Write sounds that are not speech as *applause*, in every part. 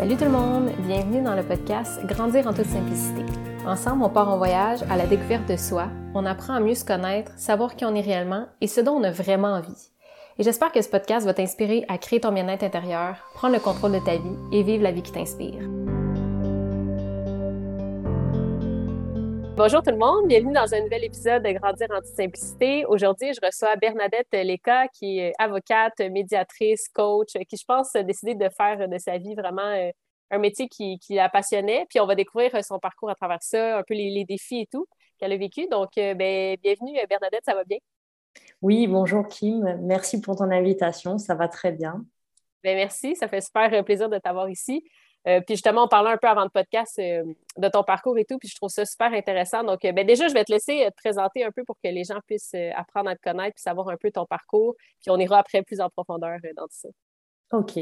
Salut tout le monde, bienvenue dans le podcast Grandir en toute simplicité. Ensemble, on part en voyage à la découverte de soi, on apprend à mieux se connaître, savoir qui on est réellement et ce dont on a vraiment envie. Et j'espère que ce podcast va t'inspirer à créer ton bien-être intérieur, prendre le contrôle de ta vie et vivre la vie qui t'inspire. Bonjour tout le monde, bienvenue dans un nouvel épisode de Grandir en toute simplicité. Aujourd'hui, je reçois Bernadette Leca, qui est avocate, médiatrice, coach, qui je pense a décidé de faire de sa vie vraiment euh, un métier qui, la passionnait. Puis on va découvrir son parcours à travers ça, un peu les, défis et tout qu'elle a vécu. Donc, euh, ben, bienvenue Bernadette, ça va bien? Oui, bonjour Kim, merci pour ton invitation, ça va très bien. Ben, merci, ça fait super plaisir de t'avoir ici. Euh, puis justement, on parlait un peu avant le podcast euh, de ton parcours et tout, puis je trouve ça super intéressant. Donc, euh, ben, déjà, je vais te laisser te présenter un peu pour que les gens puissent apprendre à te connaître puis savoir un peu ton parcours. Puis on ira après plus en profondeur dans tout ça. OK.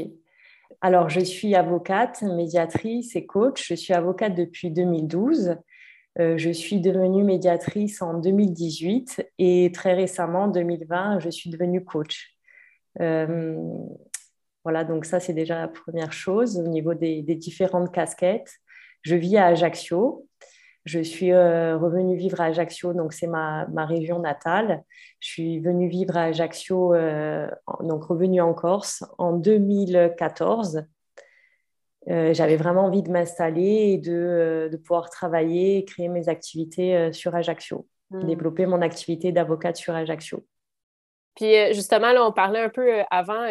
Alors, je suis avocate, médiatrice et coach. Je suis avocate depuis 2012. je suis devenue médiatrice en 2018 et très récemment, en 2020, je suis devenue coach. Voilà, donc ça, c'est déjà la première chose au niveau des, différentes casquettes. Je vis à Ajaccio. Je suis euh, revenue vivre à Ajaccio, donc c'est ma, région natale. Je suis venue vivre à Ajaccio, euh, donc revenue en Corse en 2014. Euh, j'avais vraiment envie de m'installer et de, pouvoir travailler et créer mes activités sur Ajaccio, hmm. développer mon activité d'avocate sur Ajaccio. Puis justement, là, on parlait un peu avant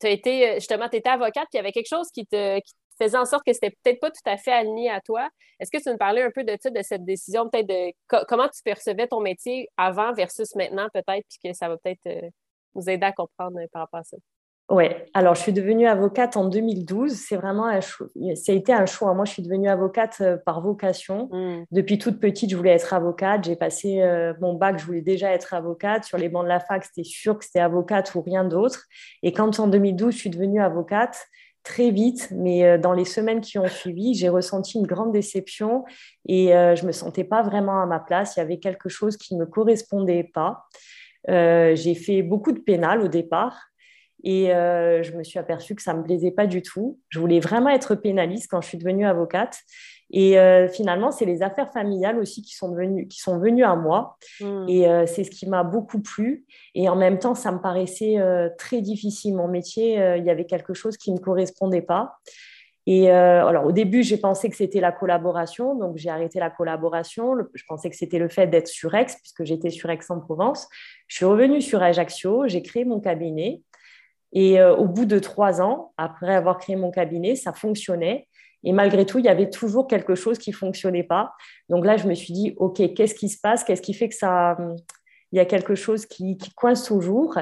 tu as été, euh, justement, tu étais avocate, puis il y avait quelque chose qui te, faisait en sorte que c'était peut-être pas tout à fait aligné à toi. Est-ce que tu nous parlais un peu de ça, de cette décision, peut-être de comment tu percevais ton métier avant versus maintenant, peut-être, puis que ça va peut-être euh, nous aider à comprendre euh, par rapport à ça? Oui, alors je suis devenue avocate en 2012. C'est vraiment un choix. Ça a été un choix. Moi, je suis devenue avocate euh, par vocation. Mmh. Depuis toute petite, je voulais être avocate. J'ai passé euh, mon bac, je voulais déjà être avocate. Sur les bancs de la fac, c'était sûr que c'était avocate ou rien d'autre. Et quand en 2012, je suis devenue avocate, très vite, mais euh, dans les semaines qui ont suivi, j'ai ressenti une grande déception et je me sentais pas vraiment à ma place. Il y avait quelque chose qui ne me correspondait pas. j'ai fait beaucoup de pénal au départ. Et euh, je me suis aperçue que ça ne me plaisait pas du tout. Je voulais vraiment être pénaliste quand je suis devenue avocate. Et euh, finalement, c'est les affaires familiales aussi qui sont, devenues, qui sont venues à moi. Hmm. Et euh, c'est ce qui m'a beaucoup plu. Et en même temps, ça me paraissait très difficile. Mon métier, il y avait quelque chose qui ne me correspondait pas. Et alors, au début, j'ai pensé que c'était la collaboration. Donc, j'ai arrêté la collaboration. je pensais que c'était le fait d'être sur Aix, puisque j'étais sur Aix-en-Provence. Je suis revenue sur Ajaccio. J'ai créé mon cabinet. Et euh, au bout de trois ans, après avoir créé mon cabinet, ça fonctionnait. Et malgré tout, il y avait toujours quelque chose qui fonctionnait pas. Donc là, je me suis dit, OK, qu'est-ce qui se passe? Qu'est-ce qui fait que ça... Il y a quelque chose qui, coince toujours?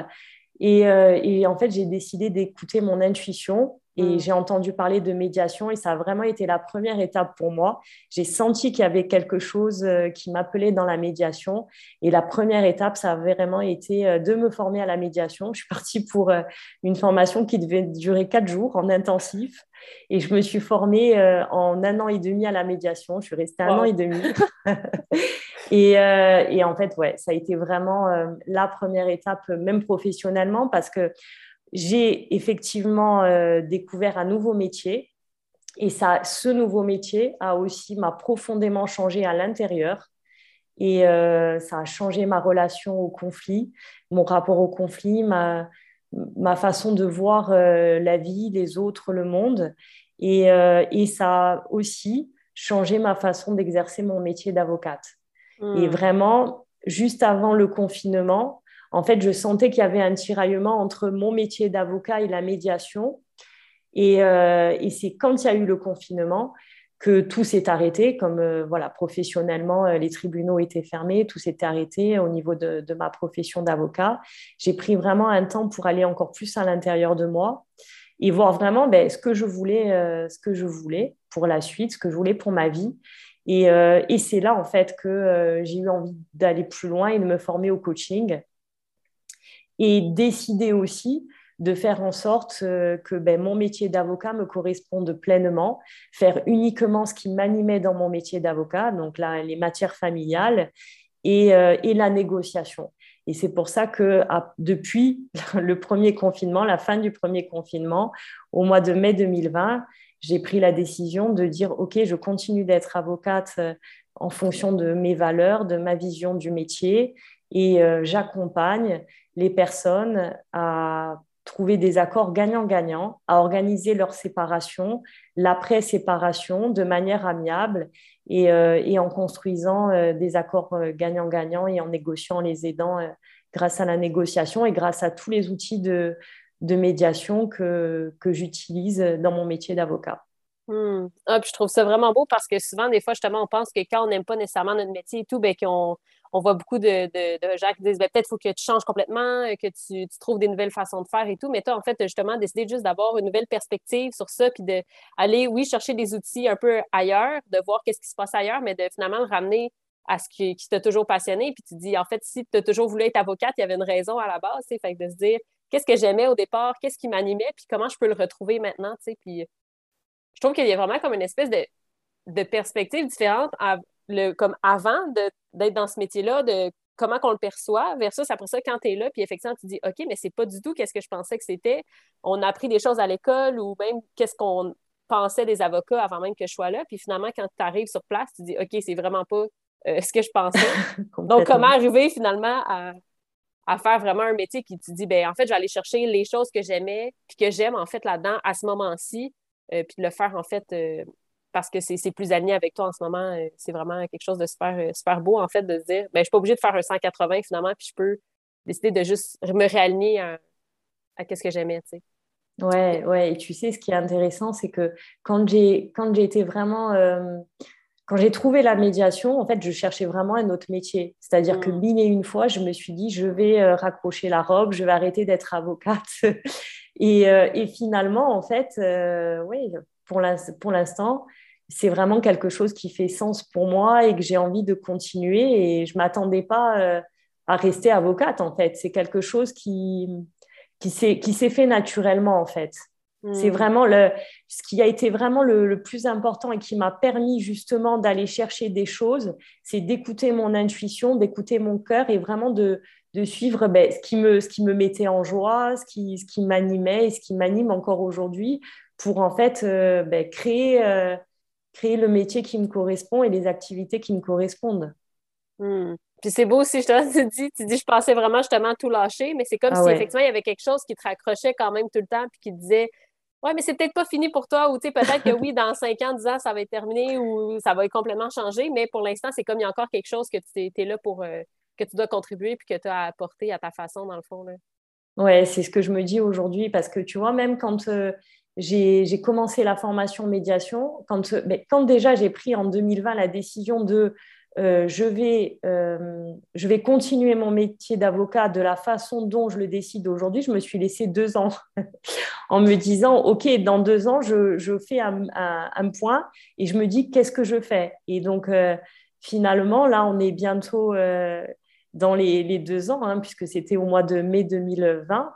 Et, euh, et en fait, j'ai décidé d'écouter mon intuition et mm. j'ai entendu parler de médiation et ça a vraiment été la première étape pour moi. J'ai senti qu'il y avait quelque chose euh, qui m'appelait dans la médiation. Et la première étape, ça a vraiment été euh, de me former à la médiation. Je suis partie pour euh, une formation qui devait durer quatre jours en intensif. Et je me suis formée en un an et demi à la médiation. Je suis restée un an et demi. *laughs* et, et, en fait, ouais, ça a été vraiment la première étape, même professionnellement, parce que j'ai effectivement euh, découvert un nouveau métier. Et ça, ce nouveau métier a aussi m'a profondément changé à l'intérieur. Et euh, ça a changé ma relation au conflit, mon rapport au conflit, ma, ma façon de voir euh, la vie, les autres, le monde. Et, et, ça a aussi changé ma façon d'exercer mon métier d'avocate. Et hmm. vraiment, juste avant le confinement, en fait, je sentais qu'il y avait un tiraillement entre mon métier d'avocat et la médiation. Euh, et, c'est quand il y a eu le confinement que tout s'est arrêté, comme euh, voilà, professionnellement, euh, les tribunaux étaient fermés, tout s'est arrêté au niveau de, ma profession d'avocat. J'ai pris vraiment un temps pour aller encore plus à l'intérieur de moi et voir vraiment ben, ce que je voulais, ce que je voulais pour la suite, ce que je voulais pour ma vie. Et c'est là en fait que j'ai eu envie d'aller plus loin et de me former au coaching et décider aussi de faire en sorte euh, que ben, mon métier d'avocat me corresponde pleinement, faire uniquement ce qui m'animait dans mon métier d'avocat, donc là, les matières familiales et, euh, la négociation. Et c'est pour ça que depuis *laughs* le premier confinement, la fin du premier confinement, au mois de mai 2020, j'ai pris la décision de dire, OK, je continue d'être avocate euh, en fonction de mes valeurs, de ma vision du métier, et j'accompagne les personnes à trouver des accords gagnant-gagnant, à organiser leur séparation, l'après-séparation de manière amiable et, euh, en construisant des accords gagnant-gagnant et en négociant, les aidant grâce à la négociation et grâce à tous les outils de, médiation que, j'utilise dans mon métier d'avocat. Hmm. Ah, je trouve ça vraiment beau parce que souvent, des fois, justement, on pense que quand on n'aime pas nécessairement notre métier et tout, ben, qu'on on voit beaucoup de, de, gens qui disent ben, peut-être faut que tu changes complètement, que tu, tu, trouves des nouvelles façons de faire et tout. Mais toi, en fait, justement, décidé juste d'avoir une nouvelle perspective sur ça, puis d'aller, oui, chercher des outils un peu ailleurs, de voir qu'est-ce qui se passe ailleurs, mais de finalement ramener à ce qui, qui t'a toujours passionné. Puis tu dis, en fait, si tu as toujours voulu être avocate, il y avait une raison à la base. Fait de se dire, qu'est-ce que j'aimais au départ, qu'est-ce qui m'animait, puis comment je peux le retrouver maintenant, tu sais. Puis je trouve qu'il y a vraiment comme une espèce de, de perspective différente le, comme avant d'être dans ce métier-là, de comment qu'on le perçoit, versus après ça, quand tu es là, puis effectivement, tu dis, OK, mais c'est pas du tout qu'est-ce que je pensais que c'était. On a appris des choses à l'école ou même qu'est-ce qu'on pensait des avocats avant même que je sois là. Puis finalement, quand tu arrives sur place, tu dis, OK, c'est vraiment pas euh, ce que je pensais. *laughs* Donc, comment arriver finalement à, à faire vraiment un métier qui te dit, ben en fait, je vais aller chercher les choses que j'aimais, puis que j'aime en fait là-dedans à ce moment-ci, euh, puis de le faire en fait euh, parce que c'est plus aligné avec toi en ce moment. Euh, c'est vraiment quelque chose de super, super beau en fait de se dire, ben je suis pas obligée de faire un 180 finalement, puis je peux décider de juste me réaligner à, à ce que j'aimais, tu sais. Ouais, ouais, et tu sais, ce qui est intéressant, c'est que quand j'ai été vraiment quand j'ai trouvé la médiation, en fait, je cherchais vraiment un autre métier. C'est-à-dire que mm. mille et une fois, je me suis dit, je vais euh, raccrocher la robe, je vais arrêter d'être avocate. *laughs* Euh, et, finalement, en fait, euh, oui, pour l'instant, c'est vraiment quelque chose qui fait sens pour moi et que j'ai envie de continuer. Et je ne m'attendais pas à rester avocate, en fait. C'est quelque chose qui, qui s'est fait naturellement, en fait. C'est hmm. vraiment le, ce qui a été vraiment le, plus important et qui m'a permis justement d'aller chercher des choses, c'est d'écouter mon intuition, d'écouter mon cœur et vraiment de, de suivre ben, ce, qui me, ce qui me mettait en joie, ce qui, ce qui m'animait et ce qui m'anime encore aujourd'hui pour en fait euh, ben, créer, euh, créer le métier qui me correspond et les activités qui me correspondent. Hmm. Puis c'est beau aussi, je te dis, tu dis, je pensais vraiment justement tout lâcher, mais c'est comme ah si effectivement il y avait quelque chose qui te raccrochait quand même tout le temps, puis qui te disait, Ouais, mais c'est peut-être pas fini pour toi, ou tu sais, peut-être que oui, dans 5 ans, 10 ans, ça va être terminé ou ça va être complètement changé, mais pour l'instant, c'est comme il y a encore quelque chose que tu es, là pour, euh, que tu dois contribuer puis que tu as apporté à ta façon, dans le fond. Là. Ouais, c'est ce que je me dis aujourd'hui parce que tu vois, même quand euh, j'ai commencé la formation médiation, quand, quand déjà j'ai pris en 2020 la décision de euh, je, vais, euh, je vais continuer mon métier d'avocat de la façon dont je le décide aujourd'hui. Je me suis laissé deux ans *laughs* en me disant, OK, dans deux ans, je, fais un, point et je me dis, qu'est-ce que je fais? Et donc, euh, finalement, là, on est bientôt dans les, les, deux ans, hein, puisque c'était au mois de mai 2020.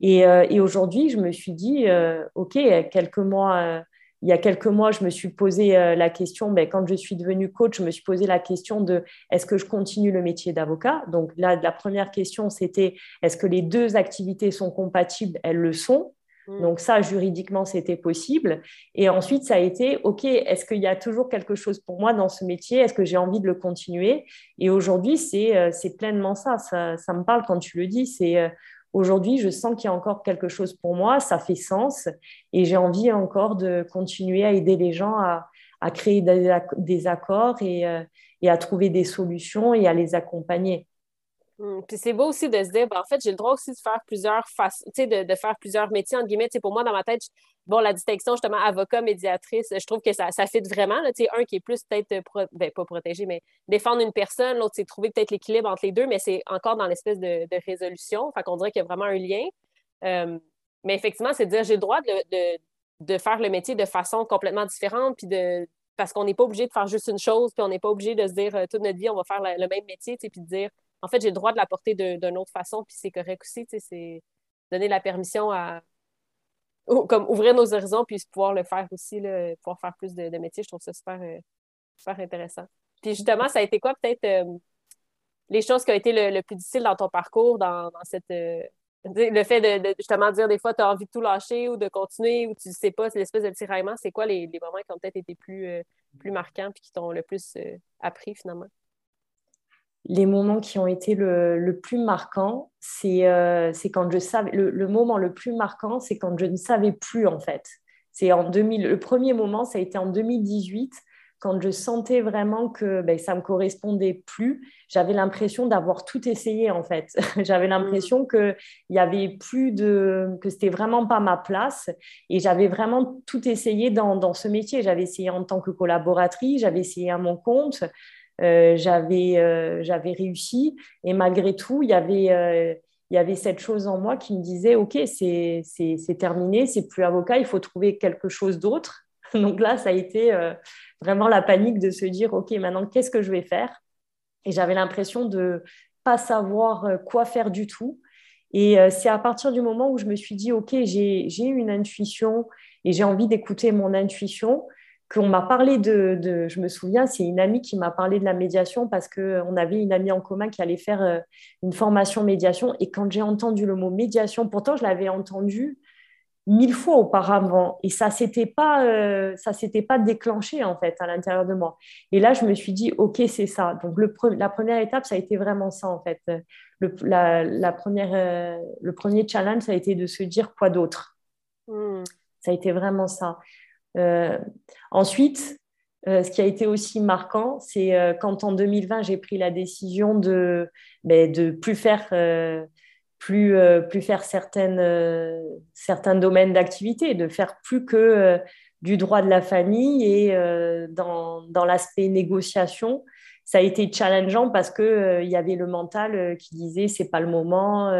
Et, et aujourd'hui, je me suis dit, OK, quelques mois il y a quelques mois, je me suis posé euh, la question, ben, quand je suis devenue coach, je me suis posé la question de est-ce que je continue le métier d'avocat? Donc là, la première question, c'était est-ce que les deux activités sont compatibles? Elles le sont. Mm. Donc ça, juridiquement, c'était possible. Et ensuite, ça a été, OK, est-ce qu'il y a toujours quelque chose pour moi dans ce métier? Est-ce que j'ai envie de le continuer? Et aujourd'hui, c'est euh, pleinement ça. ça. ça. me parle quand tu le dis. C'est euh, Aujourd'hui, je sens qu'il y a encore quelque chose pour moi, ça fait sens et j'ai envie encore de continuer à aider les gens à, créer des, accords euh, et, à trouver des solutions et à les accompagner. Hum, puis c'est beau aussi de se dire, ben, en fait, j'ai le droit aussi de faire plusieurs façons, de, de faire plusieurs métiers, entre guillemets. pour moi, dans ma tête, bon, la distinction, justement, avocat, médiatrice, je trouve que ça, ça fit vraiment. Là, un qui est plus peut-être, euh, ben, pas protégé, mais défendre une personne, l'autre, c'est trouver peut-être l'équilibre entre les deux, mais c'est encore dans l'espèce de, résolution. Fait qu'on dirait qu'il y a vraiment un lien. Mais effectivement, c'est de dire, j'ai le droit de, de, faire le métier de façon complètement différente, puis de parce qu'on n'est pas obligé de faire juste une chose, puis on n'est pas obligé de se dire euh, toute notre vie, on va faire le même métier, puis de dire en fait, j'ai le droit de l'apporter d'une autre façon, puis c'est correct aussi, c'est donner la permission à comme ouvrir nos horizons puis pouvoir le faire aussi, pouvoir faire plus de, métiers, je trouve ça super, euh, super intéressant. Puis justement, ça a été quoi peut-être euh, les choses qui ont été le, plus difficile dans ton parcours, dans, cette, euh, Le fait de, justement dire des fois, tu as envie de tout lâcher ou de continuer ou tu ne sais pas, c'est l'espèce de tiraillement. C'est quoi les, moments qui ont peut-être été plus, plus marquants et qui t'ont le plus appris finalement? Les moments qui ont été le, plus marquant, c'est quand je savais. Le, le, moment le plus marquant, c'est quand je ne savais plus en fait. C'est en 2000. Le premier moment, ça a été en 2018 quand je sentais vraiment que ben, ça ne me correspondait plus, j'avais l'impression d'avoir tout essayé en fait. *laughs* j'avais mm. l'impression que il y avait plus de que c'était vraiment pas ma place et j'avais vraiment tout essayé dans, dans ce métier. J'avais essayé en tant que collaboratrice, j'avais essayé à mon compte, euh, j'avais euh, j'avais réussi et malgré tout, il y avait euh, il y avait cette chose en moi qui me disait ok c'est terminé, c'est plus avocat, il faut trouver quelque chose d'autre. *laughs* Donc là, ça a été vraiment la panique de se dire, OK, maintenant, qu'est-ce que je vais faire? Et j'avais l'impression de pas savoir quoi faire du tout. Et c'est à partir du moment où je me suis dit, OK, j'ai une intuition et j'ai envie d'écouter mon intuition, qu'on m'a parlé de, je me souviens, c'est une amie qui m'a parlé de la médiation parce qu'on avait une amie en commun qui allait faire euh, une formation médiation. Et quand j'ai entendu le mot médiation, pourtant je l'avais entendu mille fois auparavant. Et ça s'était pas euh, ça s'était pas déclenché en fait à l'intérieur de moi. Et là je me suis dit ok c'est ça. Donc le la première étape ça a été vraiment ça en fait. Le, la, première euh, le premier challenge ça a été de se dire quoi d'autre. Hmm. ça a été vraiment ça euh, ensuite ce qui a été aussi marquant, c'est quand en 2020, j'ai pris la décision de ne ben, de plus faire plus, euh, plus faire certaines, euh, certains domaines d'activité, de faire plus que euh, du droit de la famille et dans, dans l'aspect négociation. Ça a été challengeant parce qu'il il y avait le mental qui disait c'est pas le moment,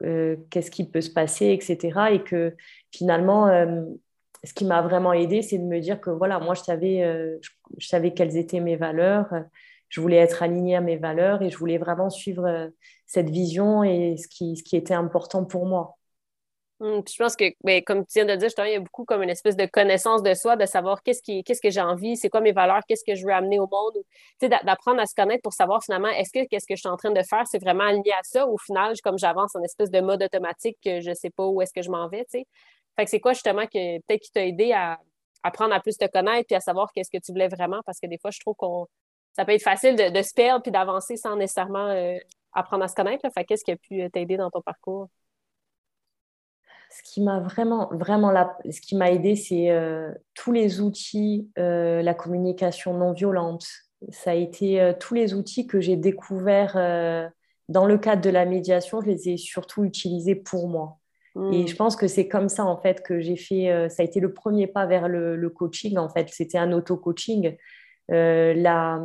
qu'est-ce qui peut se passer, etc. Et que finalement, ce qui m'a vraiment aidé, c'est de me dire que voilà, moi je savais, je savais quelles étaient mes valeurs je voulais être alignée à mes valeurs et je voulais vraiment suivre euh, cette vision et ce qui, ce qui était important pour moi. Hum, je pense que, ben, comme tu viens de dire, justement, il y a beaucoup comme une espèce de connaissance de soi, de savoir qu'est-ce, qui, qu'est-ce que j'ai envie, c'est quoi mes valeurs, qu'est-ce que je veux amener au monde, d'apprendre à se connaître pour savoir finalement est-ce que qu'est-ce que je suis en train de faire, c'est vraiment aligné à ça. Au final, comme j'avance en espèce de mode automatique que je ne sais pas où est-ce que je m'en vais. Fait que c'est quoi justement que peut-être qui t'a aidé à apprendre à plus te connaître et à savoir qu'est-ce que tu voulais vraiment? Parce que des fois, je trouve qu'on ça peut être facile de, se perdre puis d'avancer sans nécessairement euh, apprendre à se connaître. Fait qu'est-ce qui a pu euh, t'aider dans ton parcours? Ce qui m'a vraiment, vraiment, ce qui m'a aidé, c'est euh, tous les outils, la communication non violente. Ça a été tous les outils que j'ai découverts dans le cadre de la médiation. Je les ai surtout utilisés pour moi. Et hmm. je pense que c'est comme ça, en fait, que j'ai fait. ça a été le premier pas vers le, le coaching, en fait. C'était un auto-coaching. Euh, la,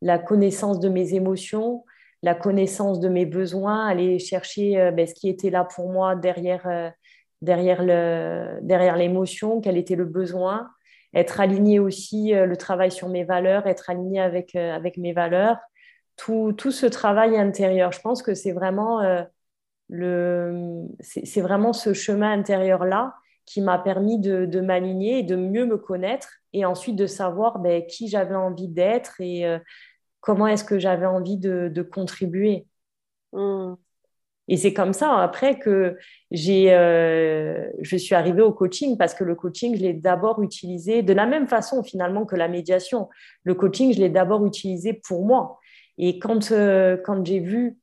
la, connaissance de mes émotions, la connaissance de mes besoins, aller chercher euh, ben, ce qui était là pour moi derrière, euh, derrière, le, derrière l'émotion, quel était le besoin, être aligné aussi, le travail sur mes valeurs, être aligné avec, avec mes valeurs, tout, tout, ce travail intérieur. Je pense que c'est vraiment, le, c'est, vraiment ce chemin intérieur-là qui m'a permis de, de m'aligner et de mieux me connaître et ensuite de savoir ben, qui j'avais envie d'être et euh, comment est-ce que j'avais envie de, contribuer. Hmm. Et c'est comme ça après que j'ai, euh, je suis arrivée au coaching parce que le coaching, je l'ai d'abord utilisé de la même façon finalement que la médiation. Le coaching, je l'ai d'abord utilisé pour moi. Et quand, euh, quand j'ai vu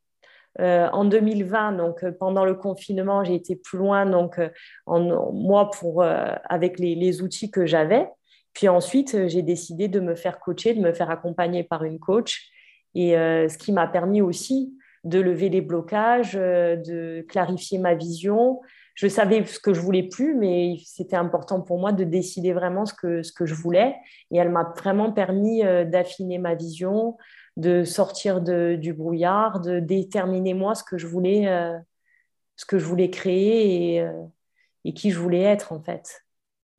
en 2020, donc pendant le confinement, j'ai été plus loin, donc en, moi pour avec les, outils que j'avais. Puis ensuite, euh, j'ai décidé de me faire coacher, de me faire accompagner par une coach. Et euh, ce qui m'a permis aussi de lever les blocages, euh, de clarifier ma vision. Je savais ce que je voulais plus, mais c'était important pour moi de décider vraiment ce que, ce que je voulais. Et elle m'a vraiment permis d'affiner ma vision, de sortir du brouillard, de déterminer moi ce que je voulais, ce que je voulais créer et, et, qui je voulais être en fait.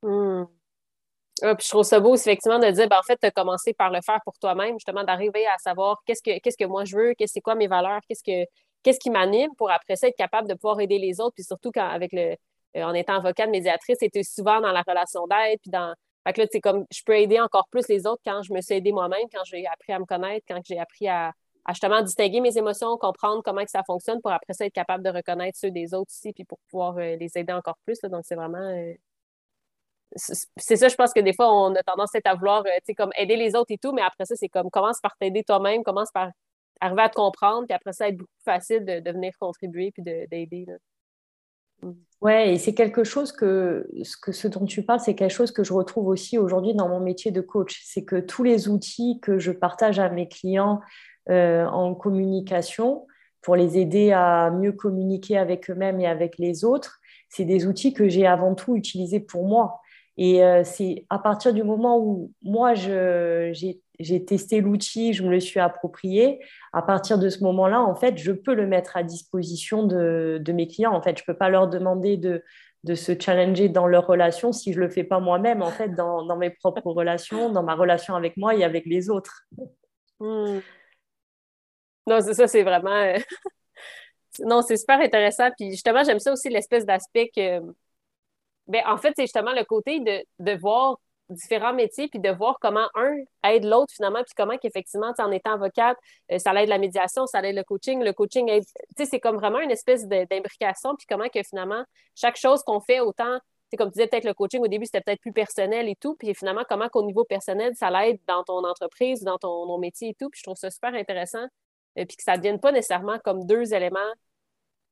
Mmh. Ah, je trouve ça beau, effectivement, de dire, ben, en fait, tu as par le faire pour toi-même, justement, d'arriver à savoir qu'est-ce que, qu'est-ce que moi je veux, qu'est-ce c'est quoi mes valeurs, qu'est-ce, que, qu'est-ce qui m'anime pour après ça être capable de pouvoir aider les autres, puis surtout quand, le, euh, en étant avocate médiatrice, c'était souvent dans la relation d'aide, puis dans. Fait que là, c'est comme, je peux aider encore plus les autres quand je me suis aidée moi-même, quand j'ai appris à me connaître, quand j'ai appris à, justement distinguer mes émotions, comprendre comment que ça fonctionne pour après ça être capable de reconnaître ceux des autres aussi, puis pour pouvoir euh, les aider encore plus. Donc, c'est vraiment. Euh, c'est ça, je pense que des fois, on a tendance à vouloir euh, comme aider les autres et tout, mais après ça, c'est comme commence par t'aider toi-même, commence par arriver à te comprendre, puis après ça, être beaucoup plus facile de, de venir contribuer puis d'aider. Ouais, et c'est quelque chose que ce, que ce dont tu parles, c'est quelque chose que je retrouve aussi aujourd'hui dans mon métier de coach. C'est que tous les outils que je partage à mes clients euh, en communication pour les aider à mieux communiquer avec eux-mêmes et avec les autres, c'est des outils que j'ai avant tout utilisés pour moi. Et euh, c'est à partir du moment où moi, j'ai j'ai testé l'outil, je me le suis approprié. À partir de ce moment-là, en fait, je peux le mettre à disposition de, mes clients. En fait, je ne peux pas leur demander de, se challenger dans leur relation si je ne le fais pas moi-même, en fait, dans, mes propres *laughs* relations, dans ma relation avec moi et avec les autres. Hmm. Non, c'est ça, c'est vraiment... Euh, *laughs* non, c'est super intéressant. Puis justement, j'aime ça aussi, l'espèce d'aspect que... Ben, en fait, c'est justement le côté de, de voir différents métiers, puis de voir comment un aide l'autre finalement, puis comment qu'effectivement, en étant avocate, euh, ça aide la médiation, ça aide le coaching, le coaching aide, tu sais, c'est comme vraiment une espèce d'imbrication, puis comment que finalement, chaque chose qu'on fait, autant, tu comme tu disais, peut-être le coaching au début, c'était peut-être plus personnel et tout, puis finalement, comment qu'au niveau personnel, ça l'aide dans ton entreprise, dans ton, métier et tout, puis je trouve ça super intéressant, euh, puis que ça ne devienne pas nécessairement comme deux éléments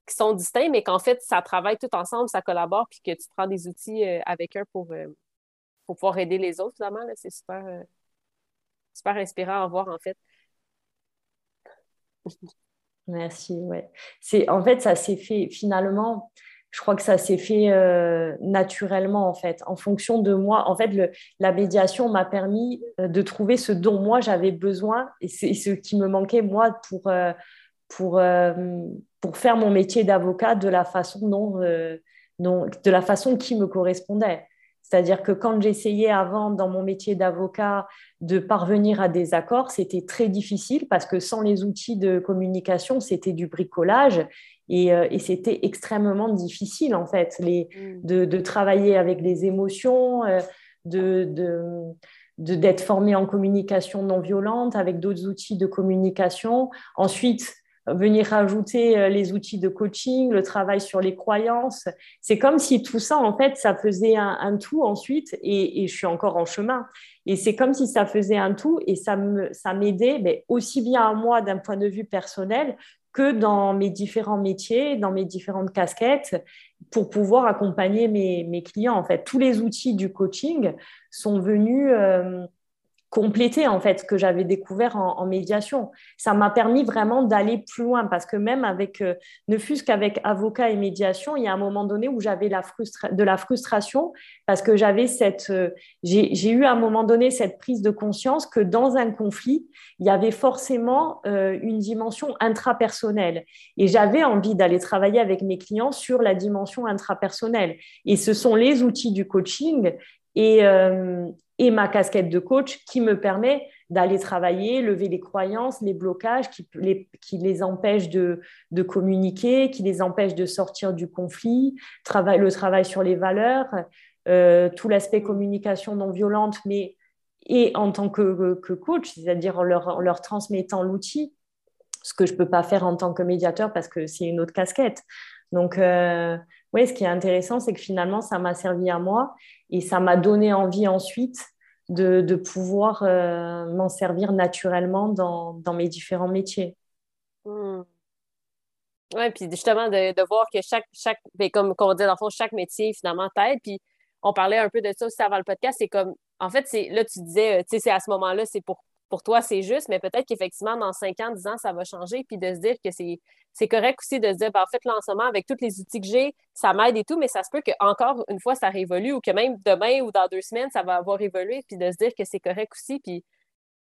qui sont distincts, mais qu'en fait, ça travaille tout ensemble, ça collabore, puis que tu prends des outils euh, avec eux pour pour pouvoir aider les autres, finalement. C'est super, euh, super inspirant à voir, en fait. *laughs* Merci, ouais. C'est, en fait, ça s'est fait finalement, je crois que ça s'est fait euh, naturellement, en fait, en fonction de moi. En fait, le, la médiation m'a permis euh, de trouver ce dont moi j'avais besoin et c'est ce qui me manquait, moi, pour, pour, pour faire mon métier d'avocat de la façon dont, dont, de la façon qui me correspondait. C'est-à-dire que quand j'essayais avant dans mon métier d'avocat de parvenir à des accords, c'était très difficile parce que sans les outils de communication, c'était du bricolage et, euh, c'était extrêmement difficile en fait les, mm. de, travailler avec les émotions, euh, de, d'être formé en communication non violente avec d'autres outils de communication. Ensuite, venir rajouter euh, les outils de coaching, le travail sur les croyances. C'est comme si tout ça, en fait, ça faisait un, tout ensuite, et, je suis encore en chemin. Et c'est comme si ça faisait un tout, et ça m'aidait mais aussi bien à moi d'un point de vue personnel que dans mes différents métiers, dans mes différentes casquettes, pour pouvoir accompagner mes, clients. En fait, tous les outils du coaching sont venus... Euh, compléter en fait ce que j'avais découvert en, médiation. Ça m'a permis vraiment d'aller plus loin parce que même avec, euh, ne fût-ce qu'avec avocat et médiation, il y a un moment donné où j'avais de la frustration parce que j'avais cette, euh, j'ai eu à un moment donné cette prise de conscience que dans un conflit, il y avait forcément euh, une dimension intrapersonnelle et j'avais envie d'aller travailler avec mes clients sur la dimension intrapersonnelle. Et ce sont les outils du coaching et, et ma casquette de coach qui me permet d'aller travailler, lever les croyances, les blocages qui les, qui les empêchent de, de, communiquer, qui les empêchent de sortir du conflit, travail, le travail sur les valeurs, euh, tout l'aspect communication non violente, mais et en tant que, que coach, c'est-à-dire en leur, en leur transmettant l'outil, ce que je ne peux pas faire en tant que médiateur parce que c'est une autre casquette. Donc, euh, oui, ce qui est intéressant, c'est que finalement, ça m'a servi à moi et ça m'a donné envie ensuite de, pouvoir euh, m'en servir naturellement dans, mes différents métiers. Hmm. Oui, puis justement, de, voir que chaque, chaque ben, comme, on dit dans le fond, chaque métier finalement t'aide. Puis on parlait un peu de ça aussi avant le podcast. C'est comme, en fait, c'est là, tu disais, tu sais, c'est à ce moment-là, c'est pour pour toi, c'est juste, mais peut-être qu'effectivement, dans 5 ans, 10 ans, ça va changer, puis de se dire que c'est correct aussi de se dire, ben, en fait, là, avec tous les outils que j'ai, ça m'aide et tout, mais ça se peut qu'encore une fois, ça révolue ou que même demain ou dans deux semaines, ça va avoir évolué, puis de se dire que c'est correct aussi. Puis,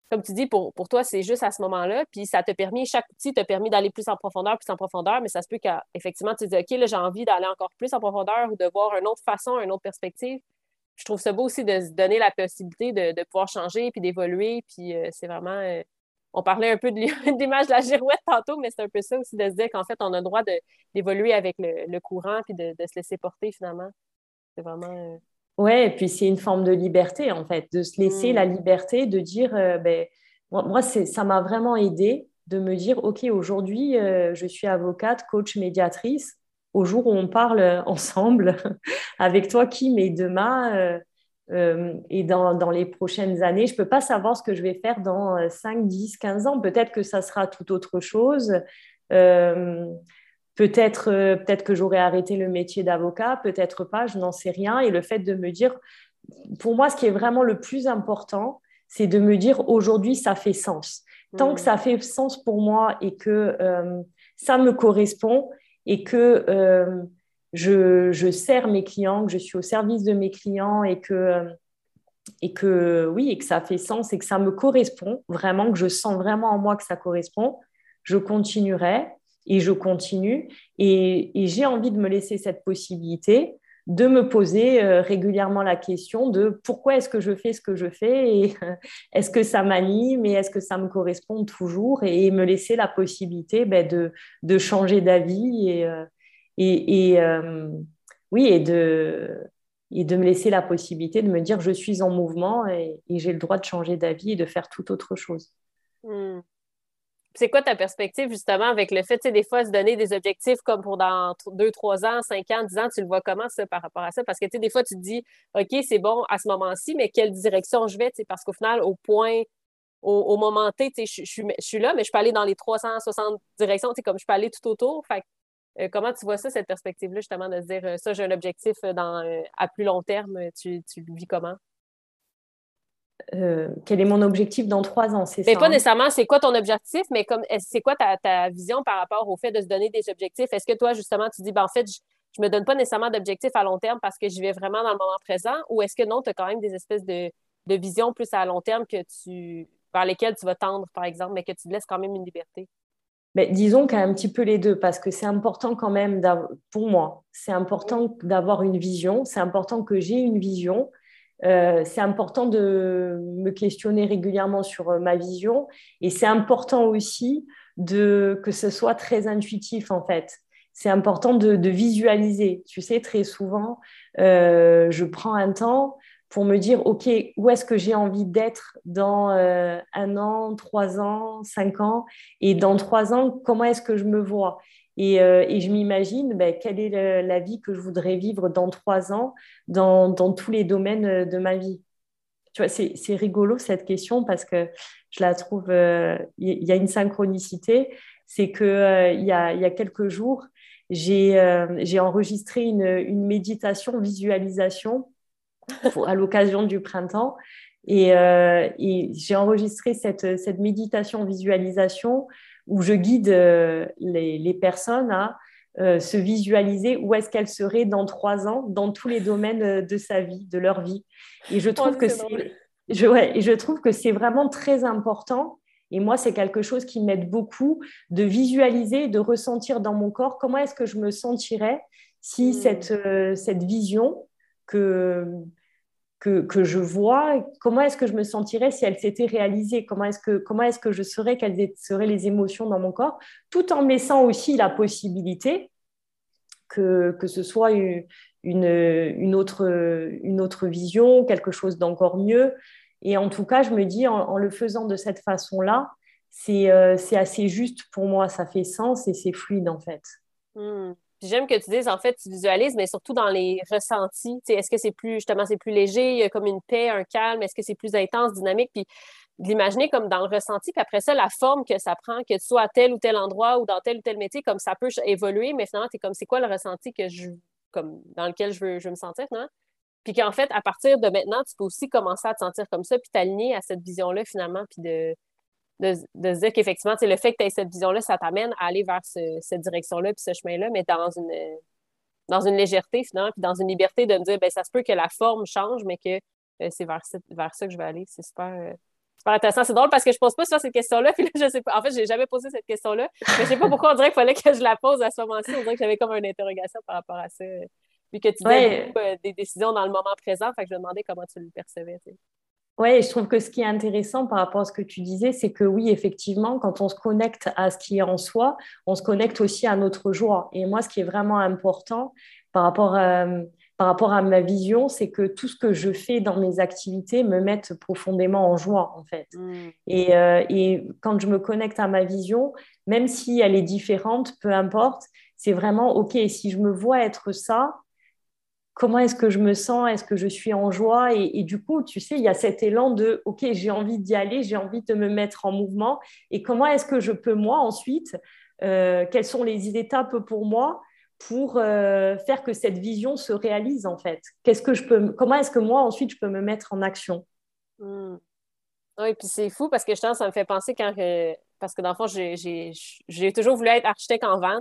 comme tu dis, pour, toi, c'est juste à ce moment-là, puis ça te permis, chaque outil t'a permis d'aller plus en profondeur, plus en profondeur, mais ça se peut qu'effectivement, tu te dis, OK, là, j'ai envie d'aller encore plus en profondeur ou de voir une autre façon, une autre perspective je trouve ça beau aussi de se donner la possibilité de, pouvoir changer puis d'évoluer. Puis euh, c'est vraiment. Euh, on parlait un peu *laughs* de l'image de la girouette tantôt, mais c'est un peu ça aussi de se dire qu'en fait, on a le droit d'évoluer avec le, courant puis de, se laisser porter finalement. C'est vraiment. Euh, Oui, et puis c'est une forme de liberté en fait, de se laisser la mm. liberté de dire ben, moi, ça m'a vraiment aidé de me dire, OK, aujourd'hui, je suis avocate, coach, médiatrice. Au jour où on parle *laughs* ensemble avec toi, Kim, et demain et dans, dans, les prochaines années, je ne peux pas savoir ce que je vais faire dans 5, 10, 15 ans. Peut-être que ça sera tout autre chose. Peut-être peut que j'aurai arrêté le métier d'avocat, peut-être pas, je n'en sais rien. Et le fait de me dire, pour moi, ce qui est vraiment le plus important, c'est de me dire aujourd'hui, ça fait sens. Tant que mm. ça fait sens pour moi et que euh, ça me correspond et que euh, je, sers mes clients, que je suis au service de mes clients et que, euh, oui, et ça fait sens et que ça me correspond vraiment, que je sens vraiment en moi que ça correspond, je continuerai et je continue. Et j'ai envie de me laisser cette possibilité de me poser euh, régulièrement la question de pourquoi est-ce que je fais ce que je fais et *laughs* est-ce que ça m'anime et est-ce que ça me correspond toujours et, me laisser la possibilité ben, de, changer d'avis et, euh, euh, et de me laisser la possibilité de me dire je suis en mouvement et, j'ai le droit de changer d'avis et de faire tout autre chose. Hmm c'est quoi ta perspective justement avec le fait, tu sais, des fois, se donner des objectifs comme pour dans deux, trois ans, cinq ans, dix ans, tu le vois comment ça par rapport à ça? Parce que, tu sais, des fois, tu te dis, OK, c'est bon à ce moment-ci, mais quelle direction je vais, tu sais, parce qu'au final, au point, au, moment T, tu sais, je, suis là, mais je peux aller dans les 360 directions, tu sais, comme je peux aller tout autour. Fait euh, comment tu vois ça, cette perspective-là, justement, de se dire, euh, ça, j'ai un objectif euh, dans, à plus long terme, tu, tu le vis comment? Euh, quel est mon objectif dans trois ans, c'est ça? pas hein? nécessairement c'est quoi ton objectif, mais comme c'est quoi ta, vision par rapport au fait de se donner des objectifs? Est-ce que toi, justement, tu dis, ben, en fait, je ne me donne pas nécessairement d'objectif à long terme parce que j'y vais vraiment dans le moment présent, ou est-ce que non, tu as quand même des espèces de, de visions plus à long terme que tu vers lesquelles tu vas tendre, par exemple, mais que tu te laisses quand même une liberté? Mais disons qu'un petit peu les deux, parce que c'est important quand même, pour moi, c'est important d'avoir une vision, c'est important que j'ai une vision, euh, c'est important de me questionner régulièrement sur euh, ma vision et c'est important aussi de, que ce soit très intuitif en fait. C'est important de, visualiser. Tu sais, très souvent, euh, je prends un temps pour me dire, OK, où est-ce que j'ai envie d'être dans un an, trois ans, cinq ans? Et dans trois ans, comment est-ce que je me vois? Euh, et, je m'imagine ben, quelle est la vie que je voudrais vivre dans trois ans dans, tous les domaines euh, de ma vie? Tu vois, c'est, rigolo cette question parce que je la trouve, il euh, y, a une synchronicité. C'est qu'il il y, a, y a quelques jours, j'ai, enregistré une, méditation visualisation à l'occasion du printemps. Et, j'ai enregistré cette, cette méditation visualisation où je guide euh, les, personnes à euh, se visualiser où est-ce qu'elles seraient dans trois ans dans tous les domaines euh, de sa vie, de leur vie. Et je trouve que c'est je, et je trouve que c'est vraiment très important. Et moi, c'est quelque chose qui m'aide beaucoup de visualiser, de ressentir dans mon corps comment est-ce que je me sentirais si hmm. cette, cette vision que, que, je vois, comment est-ce que je me sentirais si elle s'était réalisée, comment est-ce que, comment est que je saurais quelles seraient les émotions dans mon corps, tout en laissant aussi la possibilité que, que ce soit une, une, autre, une autre vision, quelque chose d'encore mieux. Et en tout cas, je me dis, en, le faisant de cette façon-là, euh, c'est assez juste pour moi, ça fait sens et c'est fluide en fait. Hmm j'aime que tu dises, en fait, tu visualises, mais surtout dans les ressentis. Est-ce que c'est plus, justement, c'est plus léger, comme une paix, un calme? Est-ce que c'est plus intense, dynamique? Puis l'imaginer comme dans le ressenti, puis après ça, la forme que ça prend, que tu sois à tel ou tel endroit ou dans tel ou tel métier, comme ça peut évoluer, mais finalement, tu es comme, c'est quoi le ressenti que je, comme, dans lequel je veux, je veux me sentir, non? Puis qu'en fait, à partir de maintenant, tu peux aussi commencer à te sentir comme ça, puis t'aligner à cette vision-là, finalement, puis de, de, se dire qu'effectivement, le fait que tu aies cette vision-là, ça t'amène à aller vers cette direction-là puis ce chemin-là, mais dans une, dans une légèreté, finalement, puis dans une liberté de me dire, ben ça se peut que la forme change, mais que euh, c'est vers, vers ça que je vais aller. C'est super, euh, super intéressant. C'est drôle parce que je ne pose pas sur cette question-là, *laughs* puis là, je sais pas. En fait, je n'ai jamais posé cette question-là, mais je ne sais pas pourquoi on dirait qu'il fallait que je la pose à ce moment-ci. On dirait que j'avais comme une interrogation par rapport à ça. Puis que tu disais euh, des décisions dans le moment présent, fait que je me demandais comment tu le percevais. Oui, je trouve que ce qui est intéressant par rapport à ce que tu disais, c'est que oui, effectivement, quand on se connecte à ce qui est en soi, on se connecte aussi à notre joie. Et moi, ce qui est vraiment important, par rapport à, par rapport à ma vision, c'est que tout ce que je fais dans mes activités me met profondément en joie, en fait. Mm. Et, euh, et, quand je me connecte à ma vision, même si elle est différente, peu importe, c'est vraiment, OK, si je me vois être ça, comment est-ce que je me sens Est-ce que je suis en joie? Et, du coup, tu sais, il y a cet élan de, OK, j'ai envie d'y aller, j'ai envie de me mettre en mouvement. Et comment est-ce que je peux, moi, ensuite, euh, quelles sont les étapes pour moi pour euh, faire que cette vision se réalise en fait? Qu'est-ce que je peux, comment est-ce que moi ensuite je peux me mettre en action? Hmm. Oui, puis c'est fou parce que je ça me fait penser parce que dans j'ai toujours voulu être architecte en van.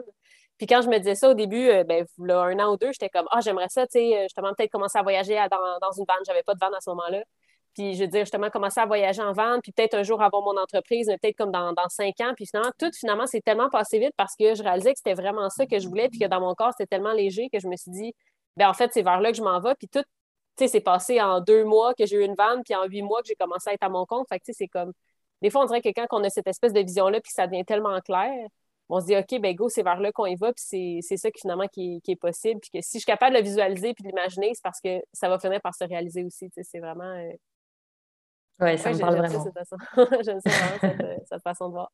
Puis quand je me disais ça au début, euh, ben, un an ou deux, j'étais comme ah j'aimerais ça, tu sais, justement peut-être commencer à voyager dans, dans une van. J'avais pas de van à ce moment-là. Puis, je veux dire, justement, commencer à voyager en vente, puis peut-être un jour avoir mon entreprise, peut-être comme dans, cinq ans. Puis finalement, tout, finalement, c'est tellement passé vite parce que je réalisais que c'était vraiment ça que je voulais, puis que dans mon corps, c'était tellement léger que je me suis dit, ben en fait, c'est vers là que je m'en vais. Puis tout, tu sais, c'est passé en deux mois que j'ai eu une vente, puis en huit mois que j'ai commencé à être à mon compte. Fait que, tu sais, c'est comme, des fois, on dirait que quand on a cette espèce de vision-là, puis ça devient tellement clair, on se dit, OK, ben go, c'est vers là qu'on y va, puis c'est ça qui, finalement qui, est possible. Puis que si je suis capable de le visualiser puis de l'imaginer, c'est parce que ça va finir par se réaliser aussi. C'est vraiment. Euh, oui, ça me parle vraiment. *laughs* J'aime ça vraiment, euh, cette, façon de voir.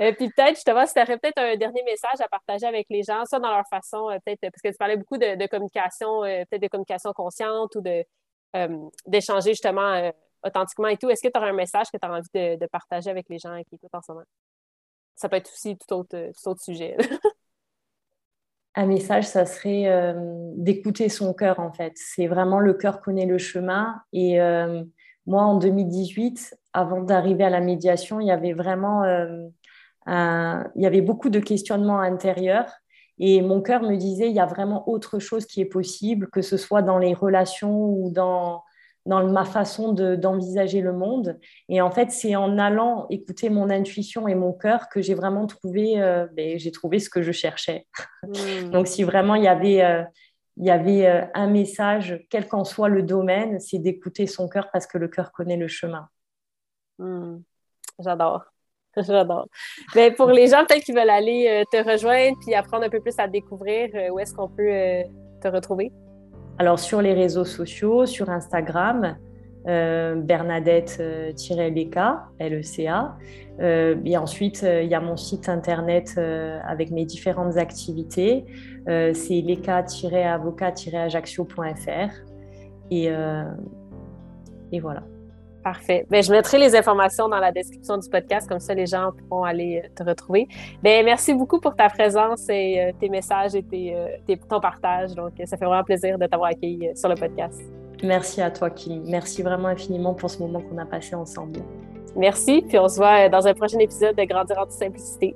Euh, puis peut-être, justement, si tu aurais peut-être un dernier message à partager avec les gens, ça dans leur façon, euh, peut-être, parce que tu parlais beaucoup de, communication, peut-être de communication consciente ou de, d'échanger justement authentiquement et tout. Est-ce que tu aurais un message que tu as envie de, partager avec les gens qui écoutent en ce moment? Ça peut être aussi tout autre, autre sujet. *laughs* un message, ça serait d'écouter son cœur, en fait. C'est vraiment le cœur connaît le chemin et moi, en 2018, avant d'arriver à la médiation, il y avait vraiment euh, il y avait beaucoup de questionnements intérieurs. Et mon cœur me disait, il y a vraiment autre chose qui est possible, que ce soit dans les relations ou dans, dans ma façon d'envisager le monde. Et en fait, c'est en allant écouter mon intuition et mon cœur que j'ai vraiment trouvé, euh, ben, j'ai trouvé ce que je cherchais. Mmh. Donc, si vraiment il y avait euh, il y avait euh, un message, quel qu'en soit le domaine, c'est d'écouter son cœur parce que le cœur connaît le chemin. Hmm. J'adore. *laughs* J'adore. Mais pour les gens peut-être qui veulent aller te rejoindre puis apprendre un peu plus à découvrir, où est-ce qu'on peut te retrouver? Alors sur les réseaux sociaux, sur Instagram, Bernadette-Leka, L-E-C-A. et ensuite, il y a mon site internet avec mes différentes activités. Euh, c'est euh, et voilà. Parfait. Bien, je mettrai les informations dans la description du podcast, comme ça les gens pourront aller euh, te retrouver. Bien, merci beaucoup pour ta présence et tes messages et tes, ton partage. Donc, ça fait vraiment plaisir de t'avoir accueilli sur le podcast. Merci à toi, Kim. Merci vraiment infiniment pour ce moment qu'on a passé ensemble. Merci, puis on se voit dans un prochain épisode de Grandir en toute simplicité.